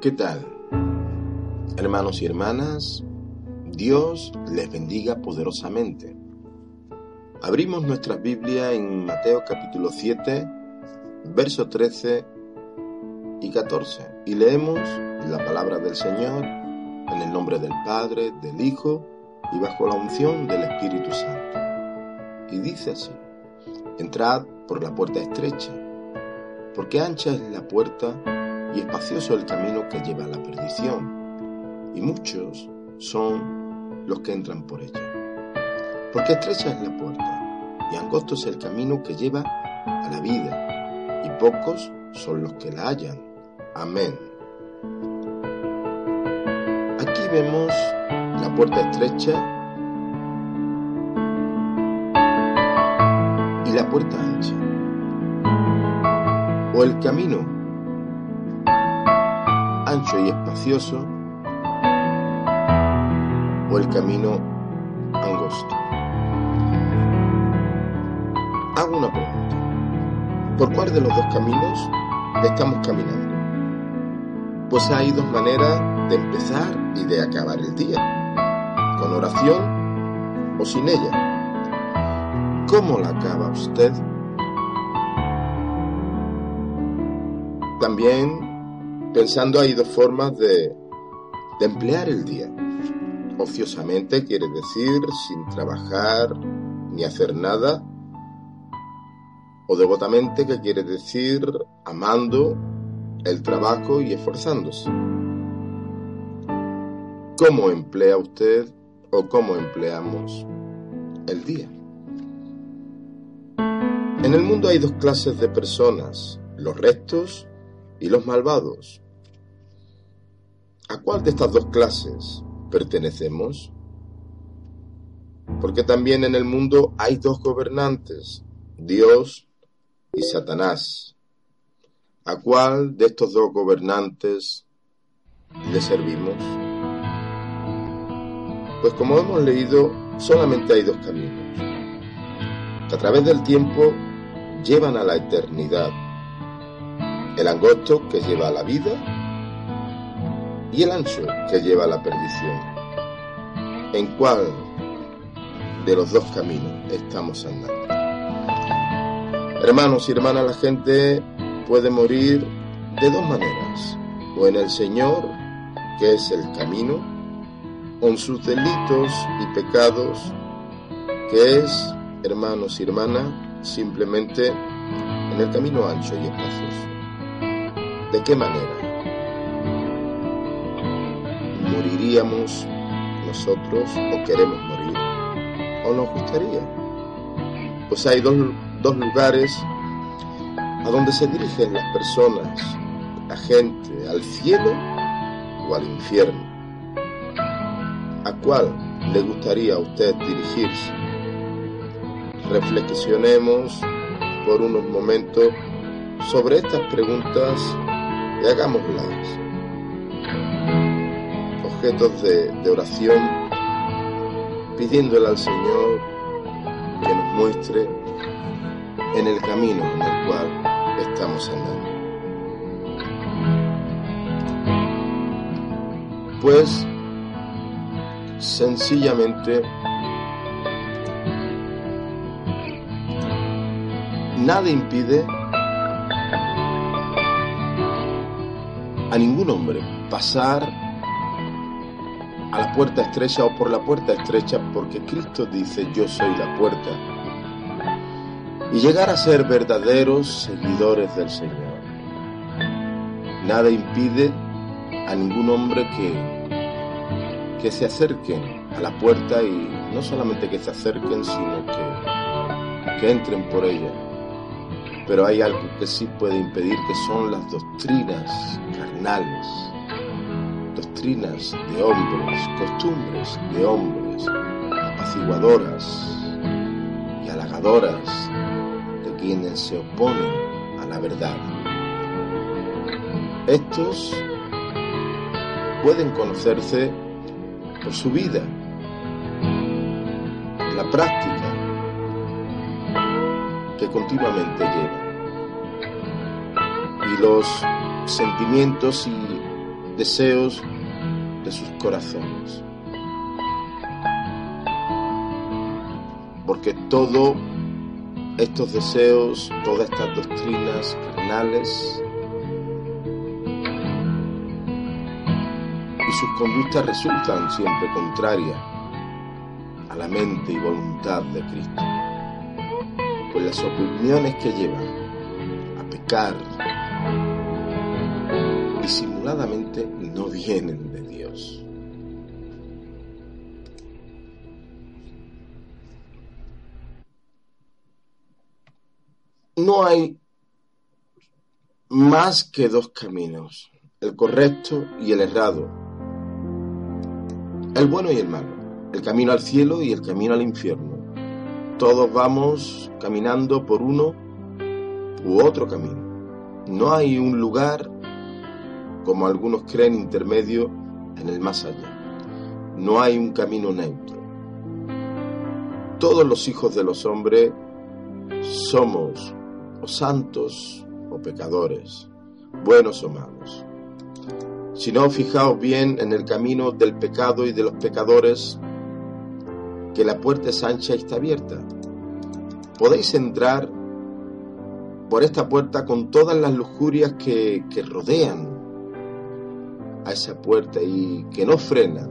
¿Qué tal? Hermanos y hermanas, Dios les bendiga poderosamente. Abrimos nuestra Biblia en Mateo capítulo 7, versos 13 y 14 y leemos la palabra del Señor en el nombre del Padre, del Hijo y bajo la unción del Espíritu Santo. Y dice así, entrad por la puerta estrecha, porque ancha es la puerta y espacioso el camino que lleva a la perdición, y muchos son los que entran por ella. Porque estrecha es la puerta, y angosto es el camino que lleva a la vida, y pocos son los que la hallan. Amén. Aquí vemos la puerta estrecha y la puerta ancha, o el camino ancho y espacioso o el camino angosto. Hago una pregunta. ¿Por cuál de los dos caminos estamos caminando? Pues hay dos maneras de empezar y de acabar el día. Con oración o sin ella. ¿Cómo la acaba usted? También Pensando hay dos formas de, emplear el día. Ociosamente quiere decir sin trabajar ni hacer nada. O devotamente que quiere decir amando el trabajo y esforzándose. ¿Cómo emplea usted o cómo empleamos el día? En el mundo hay dos clases de personas, los rectos y los malvados. ¿A cuál de estas dos clases pertenecemos? Porque también en el mundo hay dos gobernantes, Dios y Satanás. ¿A cuál de estos dos gobernantes le servimos? Pues como hemos leído, solamente hay dos caminos, que a través del tiempo llevan a la eternidad el angosto que lleva a la vida y el ancho que lleva a la perdición. ¿En cuál de los dos caminos estamos andando? Hermanos y hermanas, la gente puede morir de dos maneras, o en el Señor, que es el camino, o en sus delitos y pecados, que es, hermanos y hermanas, simplemente en el camino ancho y espacioso. ¿De qué manera? ¿Moriríamos nosotros o queremos morir? ¿O nos gustaría? Pues hay dos, dos lugares a donde se dirigen las personas, la gente, al cielo o al infierno. ¿A cuál le gustaría a usted dirigirse? Reflexionemos por unos momentos sobre estas preguntas y hagámoslas objetos de, oración, pidiéndole al Señor que nos muestre en el camino en el cual estamos andando. Pues sencillamente nada impide a ningún hombre pasar a la puerta estrecha o por la puerta estrecha porque Cristo dice yo soy la puerta y llegar a ser verdaderos seguidores del Señor. Nada impide a ningún hombre que, que se acerquen a la puerta y no solamente que se acerquen, sino que, que entren por ella. Pero hay algo que sí puede impedir, que son las doctrinas doctrinas de hombres, costumbres de hombres, apaciguadoras y halagadoras de quienes se oponen a la verdad. Estos pueden conocerse por su vida, la práctica que continuamente lleva y los sentimientos y deseos de sus corazones. Porque todos estos deseos, todas estas doctrinas carnales y sus conductas resultan siempre contrarias a la mente y voluntad de Cristo. Pues las opiniones que llevan a pecar disimuladamente no vienen de Dios. No hay más que dos caminos, el correcto y el errado, el bueno y el malo, el camino al cielo y el camino al infierno. Todos vamos caminando por uno u otro camino. No hay un lugar, como algunos creen, intermedio en el más allá. No hay un camino neutro. Todos los hijos de los hombres somos o santos o pecadores, buenos o malos. Si no, fijaos bien en el camino del pecado y de los pecadores, que la puerta es ancha y está abierta. Podéis entrar por esta puerta con todas las lujurias que, que rodean a esa puerta y que no frenan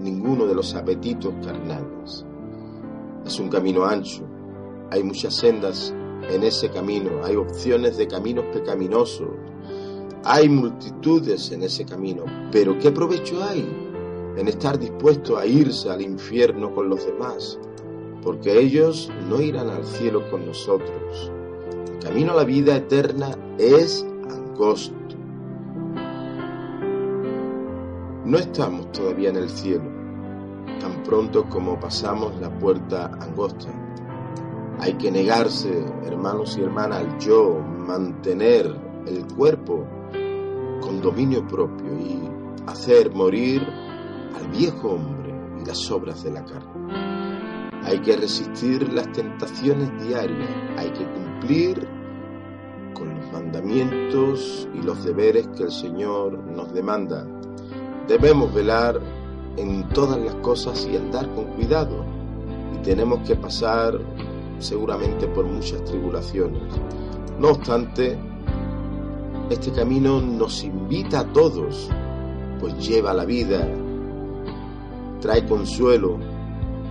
ninguno de los apetitos carnales. Es un camino ancho, hay muchas sendas en ese camino, hay opciones de caminos pecaminosos, hay multitudes en ese camino, pero ¿qué provecho hay en estar dispuesto a irse al infierno con los demás? Porque ellos no irán al cielo con nosotros. El camino a la vida eterna es angosto. No estamos todavía en el cielo, tan pronto como pasamos la puerta angosta. Hay que negarse, hermanos y hermanas, al yo, mantener el cuerpo con dominio propio y hacer morir al viejo hombre y las obras de la carne. Hay que resistir las tentaciones diarias, hay que cumplir con los mandamientos y los deberes que el Señor nos demanda. Debemos velar en todas las cosas y andar con cuidado y tenemos que pasar seguramente por muchas tribulaciones. No obstante, este camino nos invita a todos, pues lleva la vida, trae consuelo,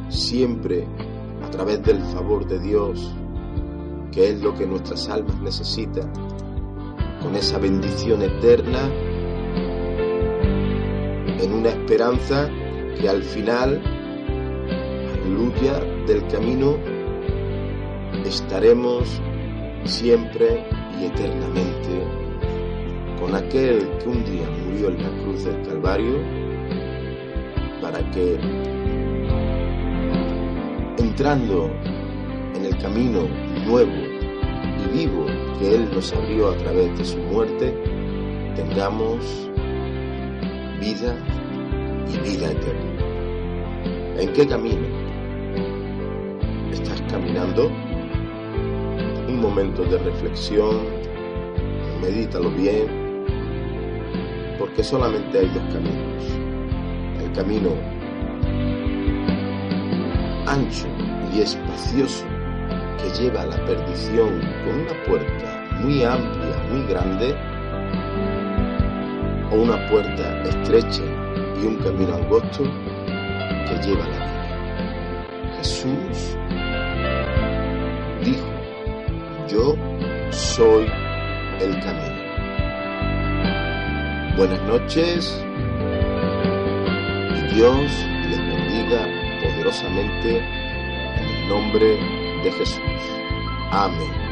siempre a través del favor de Dios, que es lo que nuestras almas necesitan, con esa bendición eterna, en una esperanza que al final, aleluya, del camino estaremos siempre y eternamente. Con aquel que un día murió en la cruz del Calvario para que entrando en el camino nuevo y vivo que Él nos abrió a través de su muerte, tengamos vida y vida eterna. ¿En qué camino estás caminando? Un momento de reflexión, medítalo bien, porque solamente hay dos caminos. El camino ancho y espacioso que lleva a la perdición con una puerta muy amplia, muy grande, o una puerta estrecha y un camino angosto que lleva a la vida. Jesús dijo, yo soy el camino. Buenas noches y Dios les bendiga poderosamente en el nombre de Jesús. Amén.